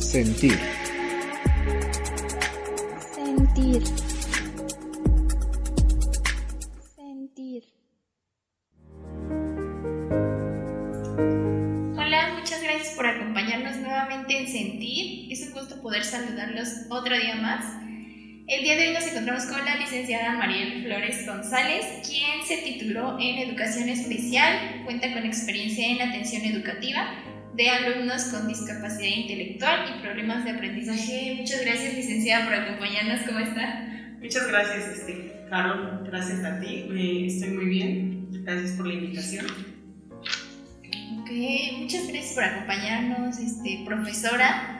Sentir. Sentir. Sentir. Hola, muchas gracias por acompañarnos nuevamente en Sentir. Es un gusto poder saludarlos otro día más. El día de hoy nos encontramos con la licenciada Mariel Flores González, quien se tituló en Educación Especial, cuenta con experiencia en atención educativa de alumnos con discapacidad intelectual y problemas de aprendizaje. Muchas gracias, licenciada, por acompañarnos. ¿Cómo está? Muchas gracias, este, Carol. Gracias a ti. estoy muy bien. Gracias por la invitación. Ok, muchas gracias por acompañarnos, este, profesora.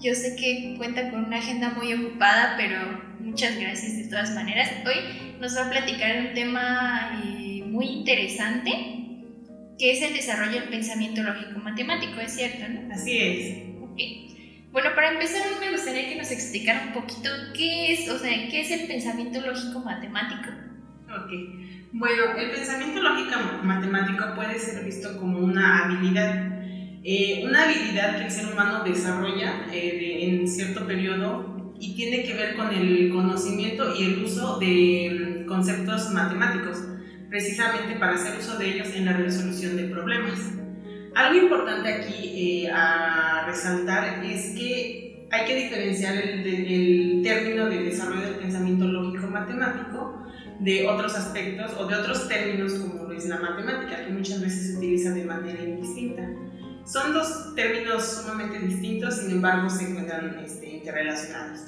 Yo sé que cuenta con una agenda muy ocupada, pero muchas gracias de todas maneras. Hoy nos va a platicar un tema eh, muy interesante, que es el desarrollo del pensamiento lógico-matemático, ¿es cierto, no? Así es. Ok. Bueno, para empezar me gustaría que nos explicara un poquito qué es, o sea, qué es el pensamiento lógico-matemático. Ok. Bueno, el pensamiento lógico-matemático puede ser visto como una habilidad eh, una habilidad que el ser humano desarrolla eh, en cierto periodo y tiene que ver con el conocimiento y el uso de mm, conceptos matemáticos, precisamente para hacer uso de ellos en la resolución de problemas. Algo importante aquí eh, a resaltar es que hay que diferenciar el, el término de desarrollo del pensamiento lógico-matemático de otros aspectos o de otros términos como lo es la matemática, que muchas veces se utiliza de manera indistinta. Son dos términos sumamente distintos, sin embargo se encuentran este, interrelacionados.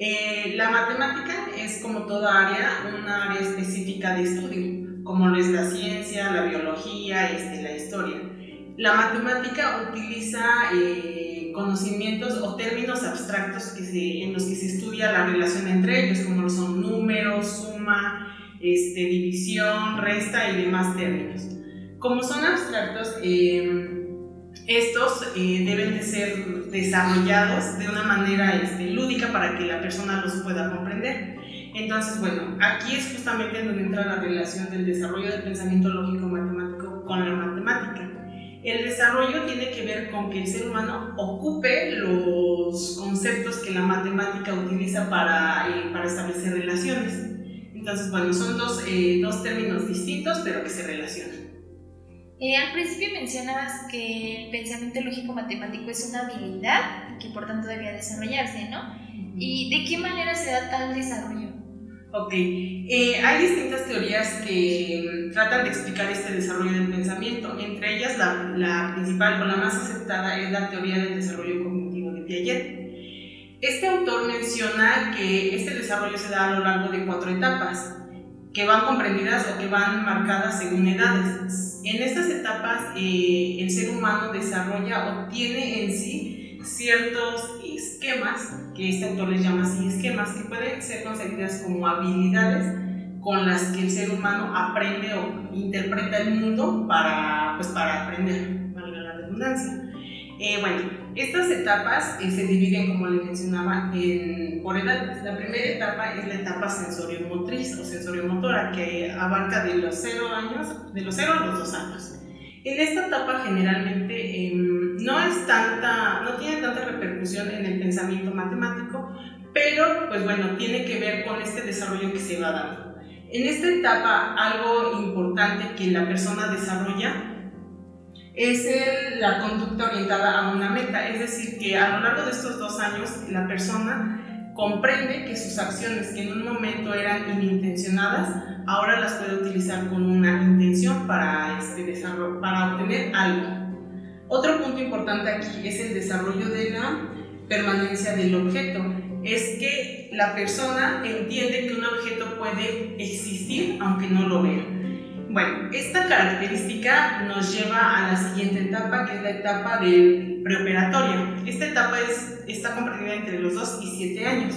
Eh, la matemática es como toda área, una área específica de estudio, como lo es la ciencia, la biología, este, la historia. La matemática utiliza eh, conocimientos o términos abstractos que se, en los que se estudia la relación entre ellos, como son números, suma, este, división, resta y demás términos. Como son abstractos, eh, estos eh, deben de ser desarrollados de una manera este, lúdica para que la persona los pueda comprender. Entonces, bueno, aquí es justamente donde entra la relación del desarrollo del pensamiento lógico-matemático con la matemática. El desarrollo tiene que ver con que el ser humano ocupe los conceptos que la matemática utiliza para, eh, para establecer relaciones. Entonces, bueno, son dos, eh, dos términos distintos, pero que se relacionan. Eh, al principio mencionabas que el pensamiento lógico matemático es una habilidad que por tanto debía desarrollarse, ¿no? ¿Y de qué manera se da tal desarrollo? Ok, eh, hay distintas teorías que mm, tratan de explicar este desarrollo del pensamiento. Entre ellas, la, la principal o la más aceptada es la teoría del desarrollo cognitivo de Piaget. Este autor menciona que este desarrollo se da a lo largo de cuatro etapas que van comprendidas o que van marcadas según edades. En estas etapas eh, el ser humano desarrolla o tiene en sí ciertos esquemas, que este autor les llama así esquemas, que pueden ser concebidas como habilidades con las que el ser humano aprende o interpreta el mundo para, pues, para aprender, valga la redundancia. Eh, bueno, estas etapas eh, se dividen, como les mencionaba, en, por edad. La primera etapa es la etapa sensorio-motriz o sensorio-motora, que abarca de los 0 años, de los 0 a los 2 años. En esta etapa generalmente em, no es tanta, no tiene tanta repercusión en el pensamiento matemático, pero pues bueno, tiene que ver con este desarrollo que se va dando. En esta etapa, algo importante que la persona desarrolla es la conducta orientada a una meta, es decir, que a lo largo de estos dos años la persona comprende que sus acciones que en un momento eran inintencionadas, ahora las puede utilizar con una intención para, este para obtener algo. Otro punto importante aquí es el desarrollo de la permanencia del objeto. Es que la persona entiende que un objeto puede existir aunque no lo vea. Bueno, esta característica nos lleva a la siguiente etapa, que es la etapa del preoperatorio. Esta etapa es, está comprendida entre los 2 y 7 años.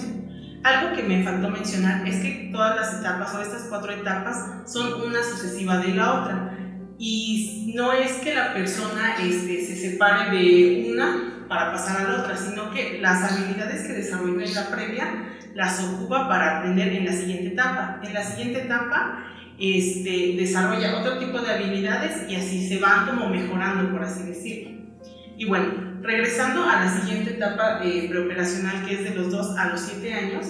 Algo que me faltó mencionar es que todas las etapas o estas cuatro etapas son una sucesiva de la otra. Y no es que la persona este, se separe de una para pasar a la otra, sino que las habilidades que desarrolló en la previa las ocupa para aprender en la siguiente etapa. En la siguiente etapa este, desarrolla otro tipo de habilidades y así se van como mejorando, por así decirlo. Y bueno, regresando a la siguiente etapa eh, preoperacional que es de los 2 a los 7 años,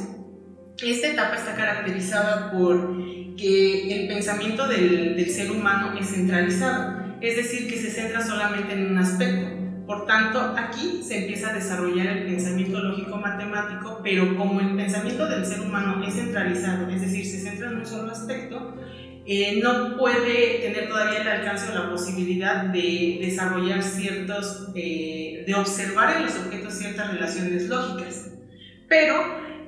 esta etapa está caracterizada por que el pensamiento del, del ser humano es centralizado, es decir, que se centra solamente en un aspecto. Por tanto, aquí se empieza a desarrollar el pensamiento lógico-matemático, pero como el pensamiento del ser humano es centralizado, es decir, se centra en un solo aspecto, eh, no puede tener todavía el alcance o la posibilidad de desarrollar ciertos, eh, de observar en los objetos ciertas relaciones lógicas. Pero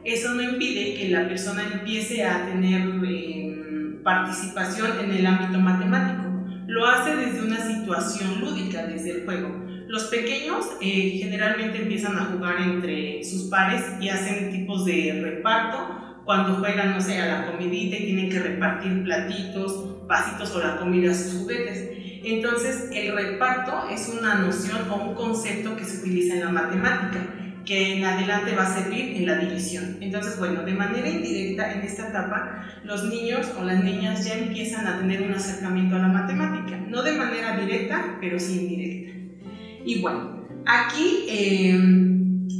eso no impide que la persona empiece a tener eh, participación en el ámbito matemático. Lo hace desde una situación lúdica, desde el juego. Los pequeños eh, generalmente empiezan a jugar entre sus pares y hacen tipos de reparto cuando juegan, no sé, a la comidita y tienen que repartir platitos, vasitos o la comida a sus juguetes. Entonces, el reparto es una noción o un concepto que se utiliza en la matemática, que en adelante va a servir en la división. Entonces, bueno, de manera indirecta en esta etapa, los niños o las niñas ya empiezan a tener un acercamiento a la matemática, no de manera directa, pero sí indirecta. Y bueno, aquí eh,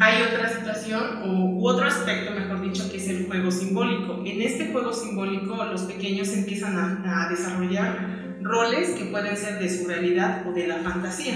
hay otra situación o, u otro aspecto, mejor dicho, que es el juego simbólico. En este juego simbólico los pequeños empiezan a, a desarrollar roles que pueden ser de su realidad o de la fantasía.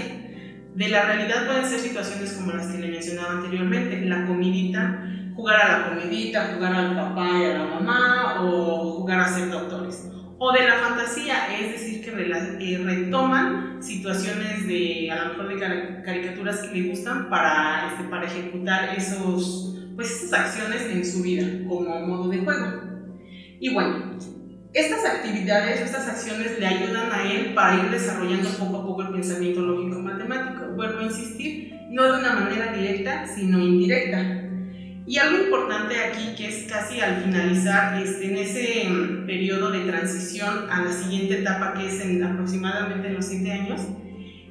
De la realidad pueden ser situaciones como las que le mencionaba anteriormente, la comidita, jugar a la comidita, jugar al papá y a la mamá o jugar a ser doctores o de la fantasía, es decir, que eh, retoman situaciones de, a lo mejor de caricaturas que le gustan para, este, para ejecutar esos, pues, esas acciones en su vida como modo de juego. Y bueno, estas actividades, estas acciones le ayudan a él para ir desarrollando poco a poco el pensamiento lógico-matemático. Vuelvo a insistir, no de una manera directa, sino indirecta. Y algo importante aquí, que es casi al finalizar, este, en ese mm, periodo de transición a la siguiente etapa, que es en aproximadamente los 7 años,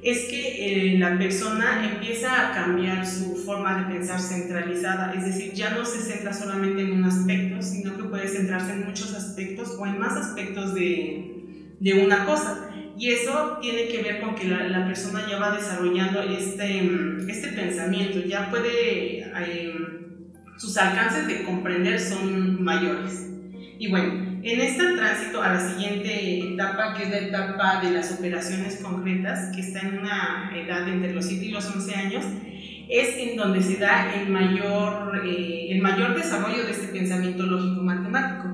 es que eh, la persona empieza a cambiar su forma de pensar centralizada, es decir, ya no se centra solamente en un aspecto, sino que puede centrarse en muchos aspectos o en más aspectos de, de una cosa. Y eso tiene que ver con que la, la persona ya va desarrollando este, este pensamiento, ya puede... Eh, sus alcances de comprender son mayores. Y bueno, en este tránsito a la siguiente etapa, que es la etapa de las operaciones concretas, que está en una edad entre los 7 y los 11 años, es en donde se da el mayor, eh, el mayor desarrollo de este pensamiento lógico-matemático,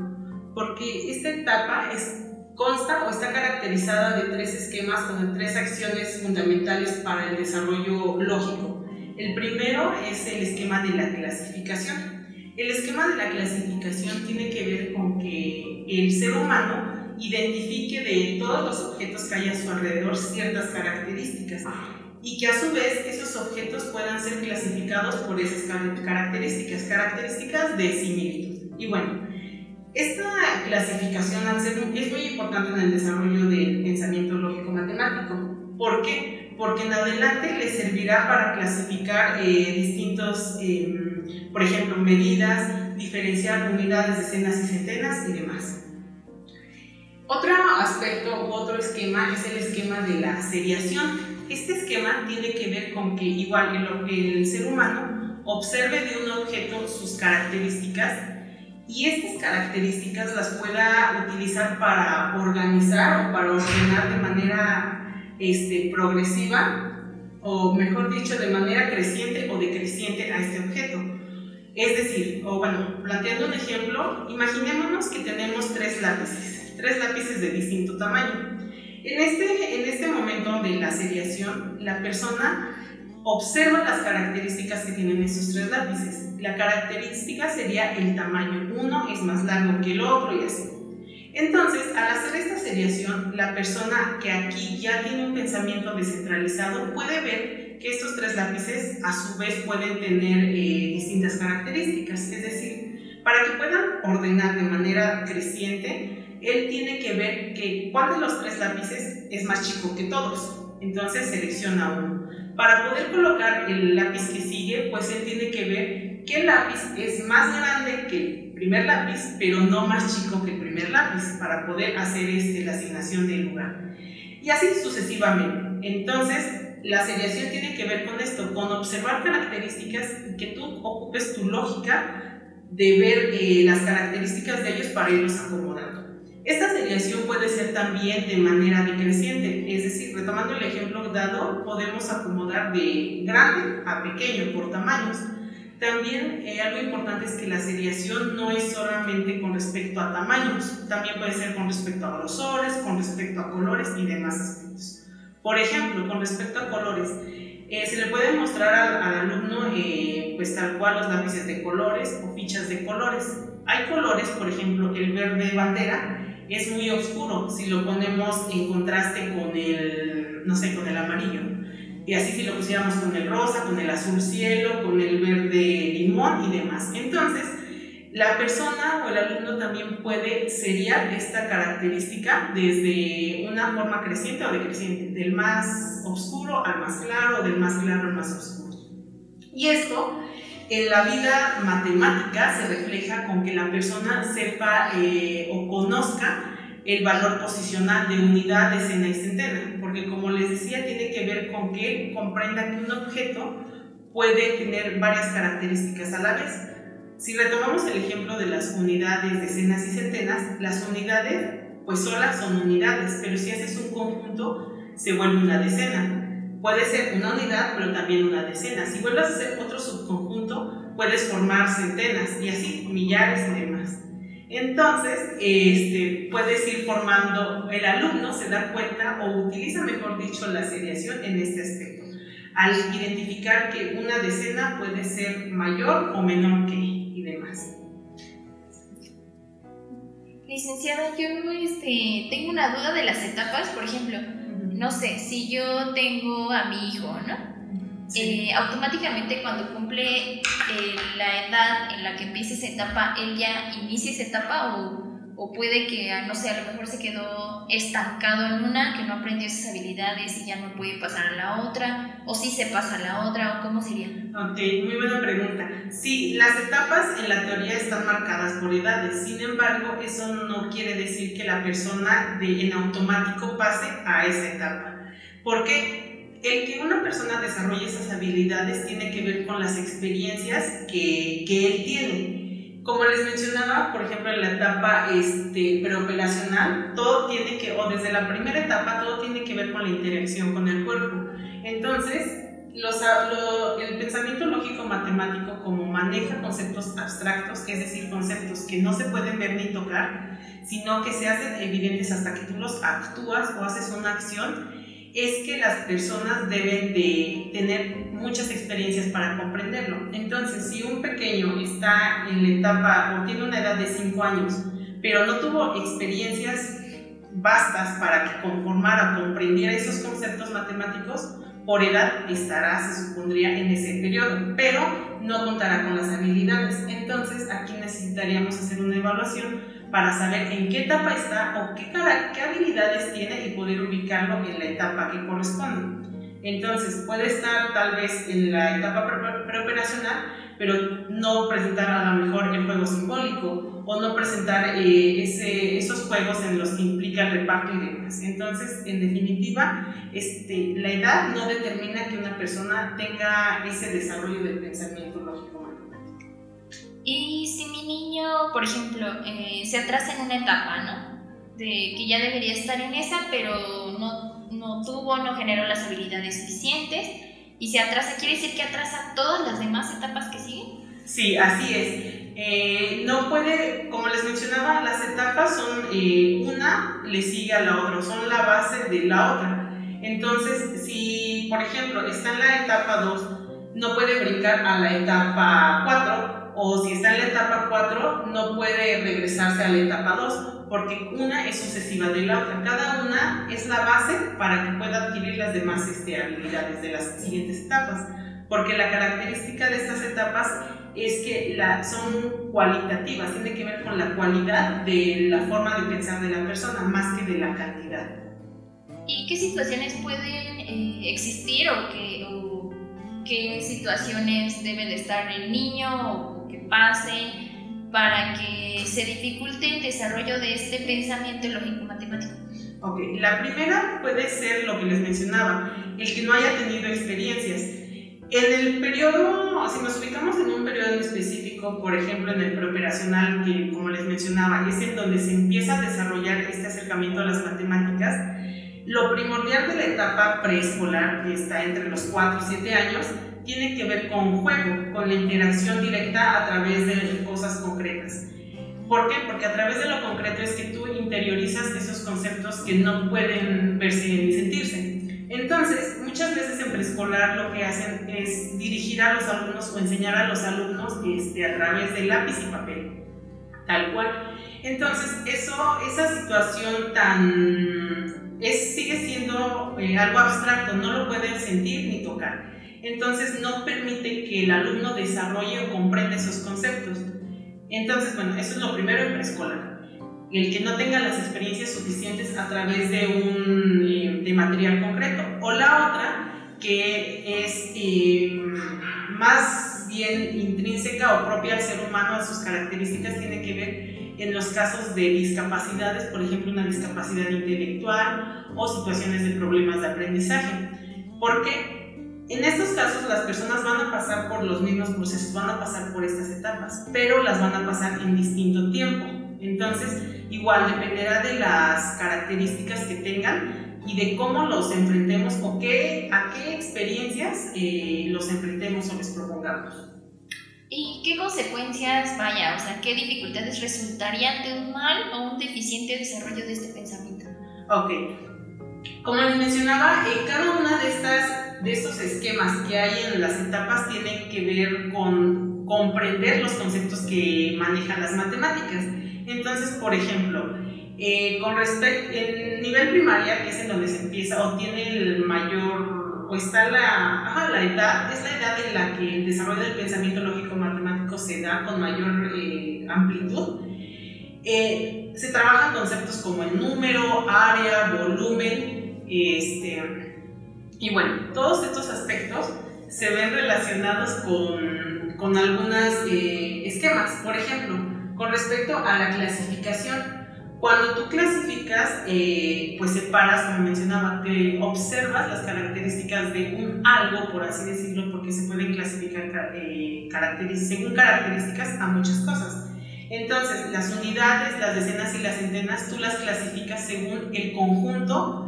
porque esta etapa es, consta o está caracterizada de tres esquemas de tres acciones fundamentales para el desarrollo lógico. El primero es el esquema de la clasificación. El esquema de la clasificación tiene que ver con que el ser humano identifique de todos los objetos que hay a su alrededor ciertas características y que a su vez esos objetos puedan ser clasificados por esas características, características de similitud. Y bueno, esta clasificación es muy importante en el desarrollo del pensamiento lógico-matemático. ¿Por qué? porque en adelante le servirá para clasificar eh, distintos, em, por ejemplo, medidas, diferenciar unidades, decenas y centenas y demás. Otro aspecto otro esquema es el esquema de la seriación. Este esquema tiene que ver con que igual el, el ser humano observe de un objeto sus características y estas características las pueda utilizar para organizar o para ordenar de manera este, progresiva, o mejor dicho, de manera creciente o decreciente a este objeto. Es decir, o bueno, planteando un ejemplo, imaginémonos que tenemos tres lápices, tres lápices de distinto tamaño. En este, en este momento de la seriación, la persona observa las características que tienen esos tres lápices. La característica sería el tamaño. Uno es más largo que el otro y así. Entonces, al hacer esta seriación, la persona que aquí ya tiene un pensamiento descentralizado puede ver que estos tres lápices a su vez pueden tener eh, distintas características. Es decir, para que puedan ordenar de manera creciente, él tiene que ver que cuál de los tres lápices es más chico que todos. Entonces selecciona uno. Para poder colocar el lápiz que sigue, pues él tiene que ver qué lápiz es más grande que el primer lápiz, pero no más chico que el primer lápiz, para poder hacer este, la asignación del lugar. Y así sucesivamente. Entonces, la seriación tiene que ver con esto, con observar características y que tú ocupes tu lógica de ver eh, las características de ellos para irlos acomodando. Esta seriación puede ser también de manera decreciente, es decir, retomando el ejemplo dado, podemos acomodar de grande a pequeño por tamaños. También eh, algo importante es que la seriación no es solamente con respecto a tamaños, también puede ser con respecto a grosores, con respecto a colores y demás aspectos. Por ejemplo, con respecto a colores, eh, se le puede mostrar al, alumno eh, pues tal cual los lápices de colores o fichas de colores. Hay colores, por ejemplo, el verde bandera es muy oscuro si lo ponemos en contraste con el, no sé, con el amarillo. Y así si lo pusiéramos con el rosa, con el azul cielo, con el verde limón y demás. Entonces, la persona o el alumno también puede seriar esta característica desde una forma creciente o decreciente, del más oscuro al más claro, del más claro al más oscuro. Y esto en la vida matemática se refleja con que la persona sepa eh, o conozca el valor posicional de unidad, decena y centena, porque como les decía, tiene que ver con que comprenda que un objeto puede tener varias características a la vez. Si retomamos el ejemplo de las unidades, decenas y centenas, las unidades pues solas son unidades, pero si haces un conjunto se vuelve una decena. Puede ser una unidad, pero también una decena. Si vuelves a hacer otro subconjunto, puedes formar centenas y así millares y demás. Entonces, este, puedes ir formando, el alumno se da cuenta o utiliza, mejor dicho, la seriación en este aspecto, al identificar que una decena puede ser mayor o menor que demás. Licenciada, yo este, tengo una duda de las etapas, por ejemplo, no sé, si yo tengo a mi hijo, ¿no? Eh, automáticamente cuando cumple eh, la edad en la que empiece esa etapa, él ya inicia esa etapa o, o, puede que, ah, no sé, a lo mejor se quedó estancado en una, que no aprendió esas habilidades y ya no puede pasar a la otra, o si se pasa a la otra, o cómo sería. Ok, muy buena pregunta. Sí, las etapas en la teoría están marcadas por edades, sin embargo, eso no quiere decir que la persona de, en automático pase a esa etapa. ¿Por qué? el que una persona desarrolle esas habilidades tiene que ver con las experiencias que, que él tiene. Como les mencionaba, por ejemplo, en la etapa este, preoperacional, todo tiene que, o desde la primera etapa, todo tiene que ver con la interacción con el cuerpo. Entonces, los, el pensamiento lógico-matemático, como maneja conceptos abstractos, es decir, conceptos que no se pueden ver ni tocar, sino que se hacen evidentes hasta que tú los actúas o haces una acción, es que las personas deben de tener muchas experiencias para comprenderlo. Entonces, si un pequeño está en la etapa o tiene una edad de 5 años, pero no tuvo experiencias bastas para que conformara, comprendiera esos conceptos matemáticos, por edad estará, se supondría, en ese periodo, pero no contará con las habilidades. Entonces, aquí necesitaríamos hacer una evaluación para saber en qué etapa está o qué, qué habilidades tiene y poder ubicarlo en la etapa que corresponde. Entonces, puede estar tal vez en la etapa preoperacional, pero no presentar a lo mejor el juego simbólico o no presentar eh, ese, esos juegos en los que implica el reparto y demás. Entonces, en definitiva, este, la edad no determina que una persona tenga ese desarrollo del pensamiento lógico. Y si mi niño, por ejemplo, eh, se atrasa en una etapa, ¿no? De que ya debería estar en esa, pero no, tuvo, no generó las habilidades suficientes, y se atrasa, ¿quiere decir que atrasa todas las demás etapas que siguen? Sí, así es. Eh, no puede, como les mencionaba, las etapas son eh, una le sigue a la otra, son la base de la otra. Entonces, si por ejemplo está en la etapa 2, no puede brincar a la etapa 4 o si está en la etapa 4, no puede regresarse a la etapa 2, porque una es sucesiva de la otra. Cada una es la base para que pueda adquirir las demás este, habilidades de las siguientes etapas, porque la característica de estas etapas es que la, son cualitativas, tiene que ver con la cualidad de la forma de pensar de la persona, más que de la cantidad. ¿Y qué situaciones pueden eh, existir o o qué situaciones debe de estar el niño pase para que se dificulte el desarrollo de este pensamiento lógico-matemático? Ok, la primera puede ser lo que les mencionaba, el que no haya tenido experiencias. En el periodo, si nos ubicamos en un periodo específico, por ejemplo en el preoperacional, que como les mencionaba, es en donde se empieza a desarrollar este acercamiento a las matemáticas, lo primordial de la etapa preescolar, que está entre los 4 y 7 años, tiene que ver con juego, con la interacción directa a través de cosas concretas. ¿Por qué? Porque a través de lo concreto es que tú interiorizas esos conceptos que no pueden verse ni sentirse. Entonces, muchas veces en preescolar lo que hacen es dirigir a los alumnos o enseñar a los alumnos este, a través de lápiz y papel, tal cual. Entonces, eso, esa situación tan... Es, sigue siendo eh, algo abstracto, no lo pueden sentir ni tocar. Entonces, no permite que el alumno desarrolle o comprenda esos conceptos. Entonces, bueno, eso es lo primero en preescolar. El que no tenga las experiencias suficientes a través de un eh, de material concreto. O la otra, que es eh, más bien intrínseca o propia al ser humano, a sus características, tiene que ver en los casos de discapacidades, por ejemplo, una discapacidad intelectual o situaciones de problemas de aprendizaje. Porque en estos casos las personas van a pasar por los mismos procesos, van a pasar por estas etapas, pero las van a pasar en distinto tiempo. Entonces, igual dependerá de las características que tengan y de cómo los enfrentemos o qué, a qué experiencias eh, los enfrentemos o les propongamos. ¿Y qué consecuencias, vaya, o sea, qué dificultades resultarían de un mal o un deficiente desarrollo de este pensamiento? Ok. Como les mencionaba, eh, cada una de estas de estos esquemas que hay en las etapas tienen que ver con comprender los conceptos que manejan las matemáticas. Entonces, por ejemplo, eh, con respecto, en nivel primaria, que es en donde se empieza o tiene el mayor, o está la, la edad, es la edad en la que el desarrollo del pensamiento lógico matemático se da con mayor eh, amplitud. Eh, se trabajan conceptos como el número, área, volumen, este, y bueno, todos estos aspectos se ven relacionados con, con algunos eh, esquemas. Por ejemplo, con respecto a la clasificación, cuando tú clasificas, eh, pues separas, como mencionaba, te observas las características de un algo, por así decirlo, porque se pueden clasificar eh, según características a muchas cosas. Entonces, las unidades, las decenas y las centenas, tú las clasificas según el conjunto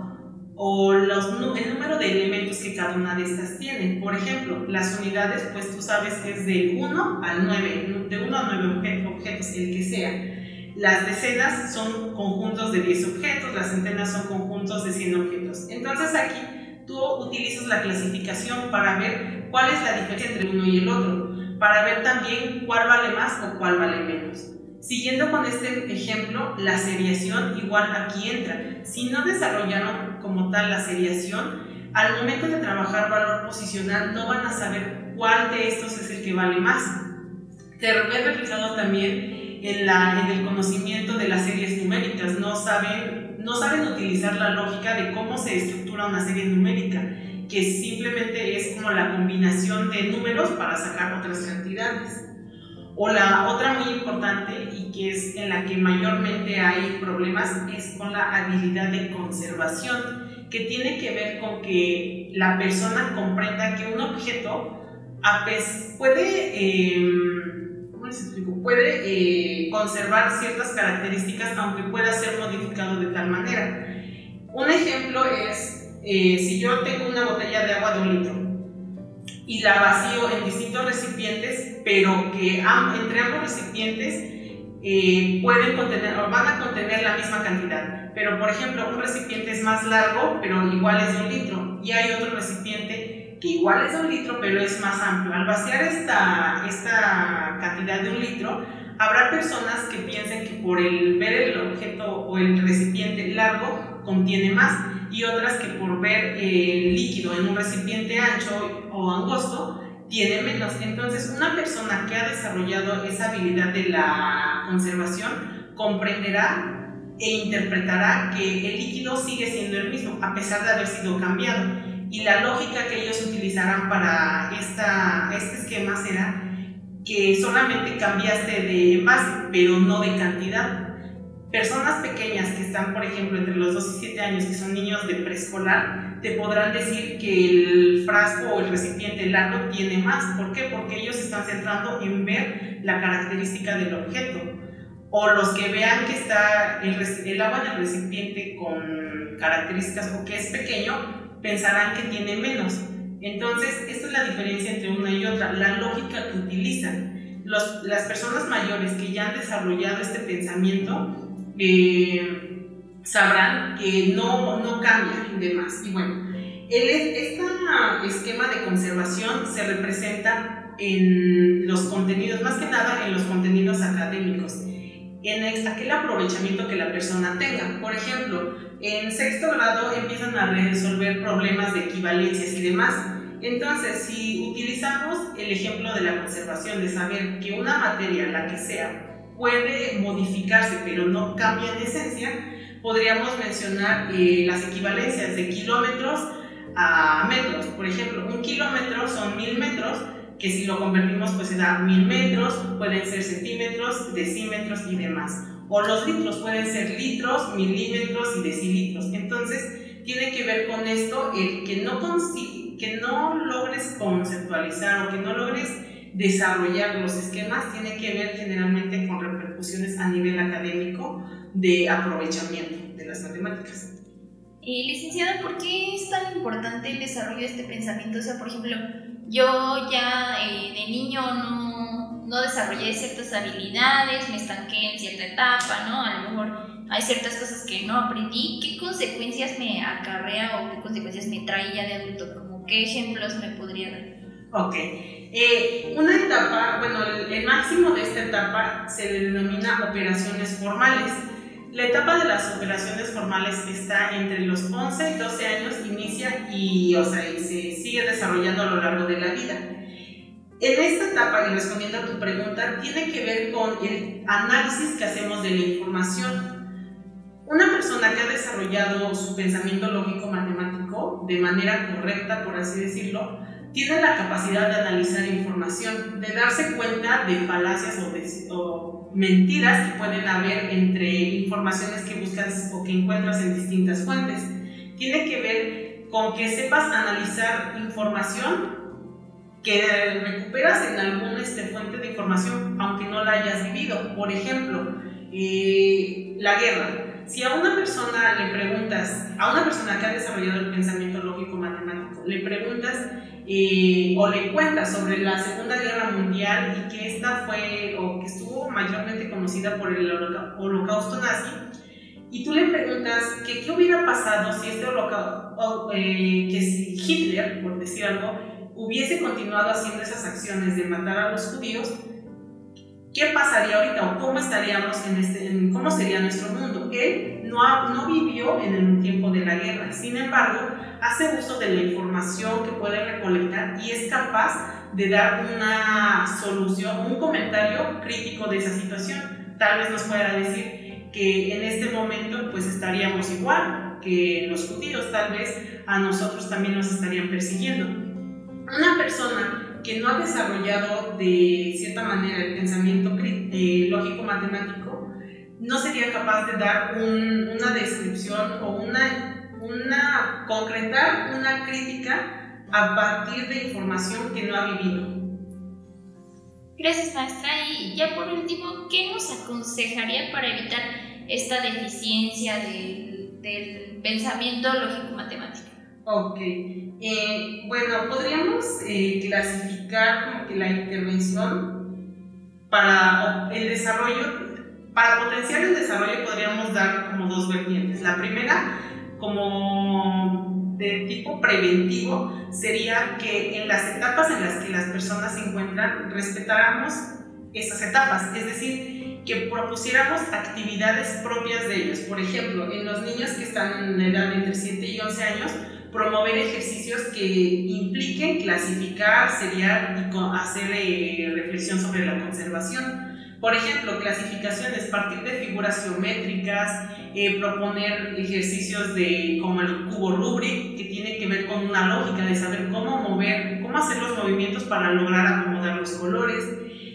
o los, el número de elementos que cada una de estas tiene. Por ejemplo, las unidades, pues tú sabes que es de 1 al 9, de 1 a 9 objetos, el que sea. Las decenas son conjuntos de 10 objetos, las centenas son conjuntos de 100 objetos. Entonces aquí tú utilizas la clasificación para ver cuál es la diferencia entre uno y el otro, para ver también cuál vale más o cuál vale menos. Siguiendo con este ejemplo, la seriación igual aquí entra. Si no desarrollaron como tal la seriación, al momento de trabajar valor posicional no van a saber cuál de estos es el que vale más. Te ve reflejado también en, la, en el conocimiento de las series numéricas. No saben, no saben utilizar la lógica de cómo se estructura una serie numérica, que simplemente es como la combinación de números para sacar otras cantidades. O la otra muy importante y que es en la que mayormente hay problemas es con la habilidad de conservación, que tiene que ver con que la persona comprenda que un objeto puede, em, puede eh, conservar ciertas características aunque pueda ser modificado de tal manera. Un ejemplo es, eh, si yo tengo una botella de agua de un litro, y la vacío en distintos recipientes, pero que entre ambos recipientes eh, pueden contener o van a contener la misma cantidad. Pero, por ejemplo, un recipiente es más largo, pero igual es de un litro, y hay otro recipiente que igual es de un litro, pero es más amplio. Al vaciar esta, esta cantidad de un litro, habrá personas que piensen que por el ver el objeto o el recipiente largo contiene más y otras que por ver el líquido en un recipiente ancho o angosto tiene menos. Entonces, una persona que ha desarrollado esa habilidad de la conservación comprenderá e interpretará que el líquido sigue siendo el mismo a pesar de haber sido cambiado. Y la lógica que ellos utilizarán para esta, este esquema será que solamente cambiaste de envase, pero no de cantidad personas pequeñas que están, por ejemplo, entre los 2 y 7 años, que son niños de preescolar, te podrán decir que el frasco o el recipiente largo tiene más. ¿Por qué? Porque ellos están centrando en ver la característica del objeto. O los que vean que está el, el agua en el recipiente con características o que es pequeño, pensarán que tiene menos. Entonces, esta es la diferencia entre una y otra, la lógica que utilizan. Las personas mayores que ya han desarrollado este pensamiento eh, sabrán que no, no cambia y demás. Y bueno, este esquema de conservación se representa en los contenidos, más que nada en los contenidos académicos, en aquel aprovechamiento que la persona tenga. Por ejemplo, en sexto grado empiezan a resolver problemas de equivalencias y demás. Entonces, si utilizamos el ejemplo de la conservación, de saber que una materia, la que sea, puede modificarse, pero no cambia en esencia, podríamos mencionar eh, las equivalencias de kilómetros a metros. Por ejemplo, un kilómetro son mil metros, que si lo convertimos pues se da mil metros, pueden ser centímetros, decímetros y demás. O los litros pueden ser litros, milímetros y decilitros. Entonces, tiene que ver con esto el que no, que no logres conceptualizar o que no logres desarrollar los esquemas tiene que ver generalmente con repercusiones a nivel académico de aprovechamiento de las matemáticas. Y licenciada, ¿por qué es tan importante el desarrollo de este pensamiento? O sea, por ejemplo, yo ya eh, de niño no, no desarrollé ciertas habilidades, me estanqué en cierta etapa, ¿no? A lo mejor hay ciertas cosas que no aprendí. ¿Qué consecuencias me acarrea o qué consecuencias me trae ya de adulto? Como qué ejemplos me podría dar? Ok. Eh, una etapa, bueno, el, máximo de esta etapa se denomina operaciones formales. La etapa de las operaciones formales está entre los 11 y 12 años, inicia y, o sea, y se sigue desarrollando a lo largo de la vida. En esta etapa, y respondiendo a tu pregunta, tiene que ver con el análisis que hacemos de la información. Una persona que ha desarrollado su pensamiento lógico matemático de manera correcta, por así decirlo, tiene la capacidad de analizar información, de darse cuenta de falacias o, mentiras que pueden haber entre informaciones que buscas o que encuentras en distintas fuentes. Tiene que ver con que sepas analizar información que recuperas en alguna este, fuente de información, aunque no la hayas vivido. Por ejemplo, eh, la guerra. Si a una persona le preguntas, a una persona que ha desarrollado el pensamiento lógico matemático, le preguntas o le cuentas sobre la Segunda Guerra Mundial y que esta fue o que estuvo mayormente conocida por el holocausto nazi, y tú le preguntas que qué hubiera pasado si este holocausto, eh, que si Hitler, por decir algo, hubiese continuado haciendo esas acciones de matar a los judíos, ¿qué pasaría ahorita o cómo estaríamos en este, cómo sería nuestro mundo? Él no, vivió en el tiempo de la guerra, sin embargo, hace uso de la información que puede recolectar y es capaz de dar una solución, un comentario crítico de esa situación. Tal vez nos pueda decir que en este momento pues estaríamos igual que los judíos, tal vez a nosotros también nos estarían persiguiendo. Una persona que no ha desarrollado de cierta manera el pensamiento eh, lógico matemático no sería capaz de dar una descripción o una una, concretar una crítica a partir de información que no ha vivido. Gracias, maestra. Y ya por último, ¿qué nos aconsejaría para evitar esta deficiencia del, del pensamiento lógico-matemático? Ok. Eh, bueno, podríamos eh, clasificar como que la intervención para el desarrollo, para potenciar el desarrollo podríamos dar como dos vertientes. La primera como de tipo preventivo sería que en las etapas en las que las personas se encuentran respetáramos esas etapas, es decir, que propusiéramos actividades propias de ellos. Por ejemplo, en los niños que están en edad entre 7 y 11 años, promover ejercicios que impliquen clasificar, seriar y hacer eh, reflexión sobre la conservación. Por ejemplo, clasificaciones, partir de figuras geométricas, eh, proponer ejercicios de, como el cubo Rubrik, que tiene que ver con una lógica de saber cómo mover, cómo hacer los movimientos para lograr acomodar los colores,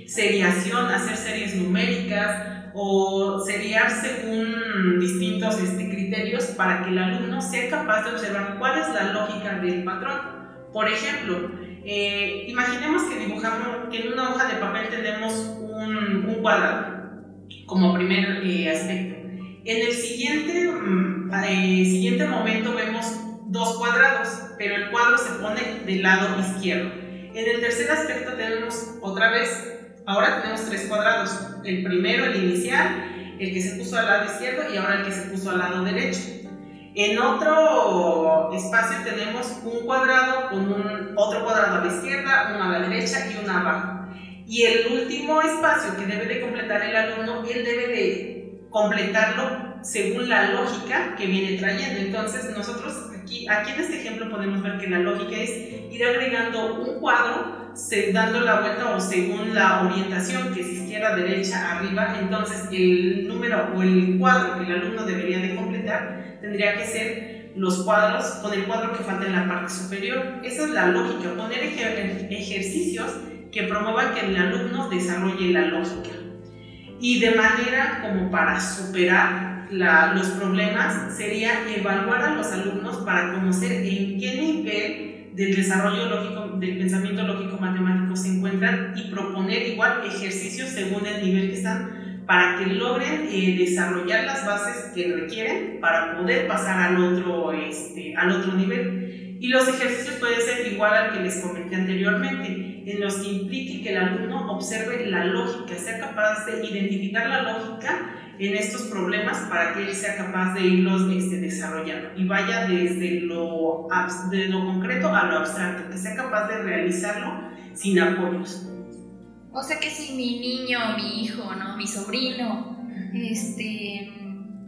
seriación, hacer series numéricas, o sería según distintos este, criterios para que el alumno sea capaz de observar cuál es la lógica del patrón. Por ejemplo, eh, imaginemos que dibujamos, que en una hoja de papel tenemos un, un cuadrado como primer eh, aspecto. En el siguiente, mm, eh, siguiente momento vemos dos cuadrados, pero el cuadro se pone del lado izquierdo. En el tercer aspecto tenemos otra vez, ahora tenemos tres cuadrados. El primero, el inicial, el que se puso al lado izquierdo y ahora el que se puso al lado derecho. En otro espacio tenemos un cuadrado con un, otro cuadrado a la izquierda, uno a la derecha y uno abajo. Y el último espacio que debe de completar el alumno, él debe de completarlo según la lógica que viene trayendo. Entonces nosotros aquí, aquí en este ejemplo podemos ver que la lógica es ir agregando un cuadro dando la vuelta o según la orientación, que es izquierda, derecha, arriba, entonces el número o el cuadro que el alumno debería de completar tendría que ser los cuadros con el cuadro que falta en la parte superior. Esa es la lógica, poner ejercicios que promuevan que el alumno desarrolle la lógica. Y de manera como para superar los problemas sería evaluar a los alumnos para conocer en qué nivel del desarrollo lógico, del pensamiento lógico matemático se encuentran y proponer igual ejercicios según el nivel que están para que logren eh, desarrollar las bases que requieren para poder pasar al otro, este, al otro nivel. Y los ejercicios pueden ser igual al que les comenté anteriormente, en los que implique que el alumno observe la lógica, sea capaz de identificar la lógica en estos problemas para que él sea capaz de irlos este, desarrollando y vaya desde lo, de lo concreto a lo abstracto, que sea capaz de realizarlo sin apoyos. O sea que si mi niño, mi hijo, ¿no? mi sobrino, este,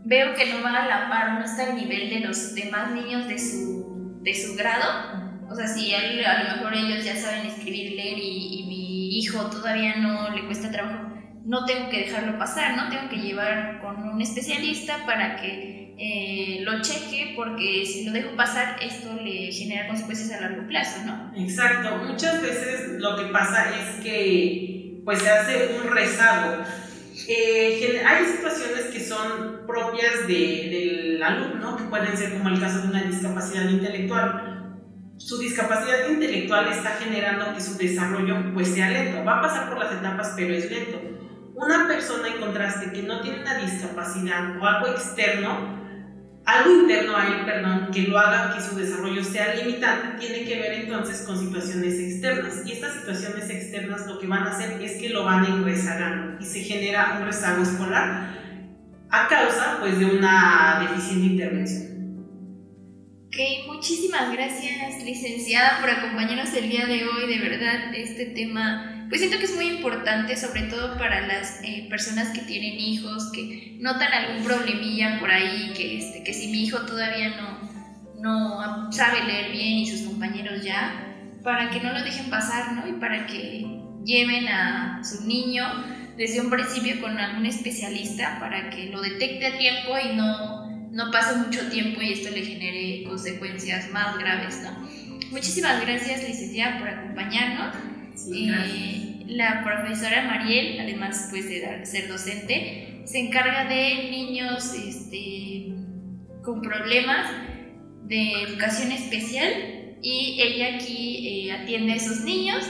veo que no va a la par, no está al nivel de los demás niños de su, de su grado, o sea, si a, lo mejor ellos ya saben escribir, leer y, mi hijo todavía no le cuesta trabajo, no tengo que dejarlo pasar, ¿no? Tengo que llevar con un especialista para que eh, lo cheque, porque si lo dejo pasar, esto le genera consecuencias a largo plazo, ¿no? Exacto. Muchas veces lo que pasa es que pues se hace un rezago. Eh, hay situaciones que son propias de, del alumno, que pueden ser como el caso de una discapacidad intelectual. Su discapacidad intelectual está generando que su desarrollo pues sea lento. Va a pasar por las etapas, pero es lento una persona en contraste que no tiene una discapacidad o algo externo, algo interno a él, perdón, que lo haga que su desarrollo sea limitante, tiene que ver entonces con situaciones externas. Y estas situaciones externas lo que van a hacer es que lo van a ir rezagando y se genera un rezago escolar a causa pues de una deficiente intervención. Ok, muchísimas gracias licenciada por acompañarnos el día de hoy, de verdad este tema pues siento que es muy importante, sobre todo para las eh, personas que tienen hijos, que notan algún problemilla por ahí, que, este, que si mi hijo todavía no, no sabe leer bien y sus compañeros ya, para que no lo dejen pasar, ¿no? Y para que lleven a su niño desde un principio con algún especialista para que lo detecte a tiempo y no, no pase mucho tiempo y esto le genere consecuencias más graves, ¿no? Muchísimas gracias, licenciada, por acompañarnos. Eh, la profesora Mariel, además pues, de ser docente, se encarga de niños este, con problemas de educación especial y ella aquí eh, atiende a esos niños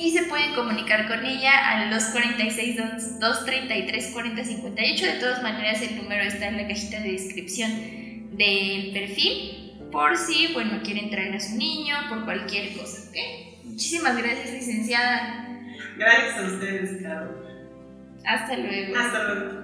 y se pueden comunicar con ella al 246-233-4058. De todas maneras, el número está en la cajita de descripción del perfil por si, bueno, quieren traer a su niño, por cualquier cosa, ¿ok? Muchísimas gracias, licenciada. Gracias a ustedes, Carol. Hasta luego. Hasta luego.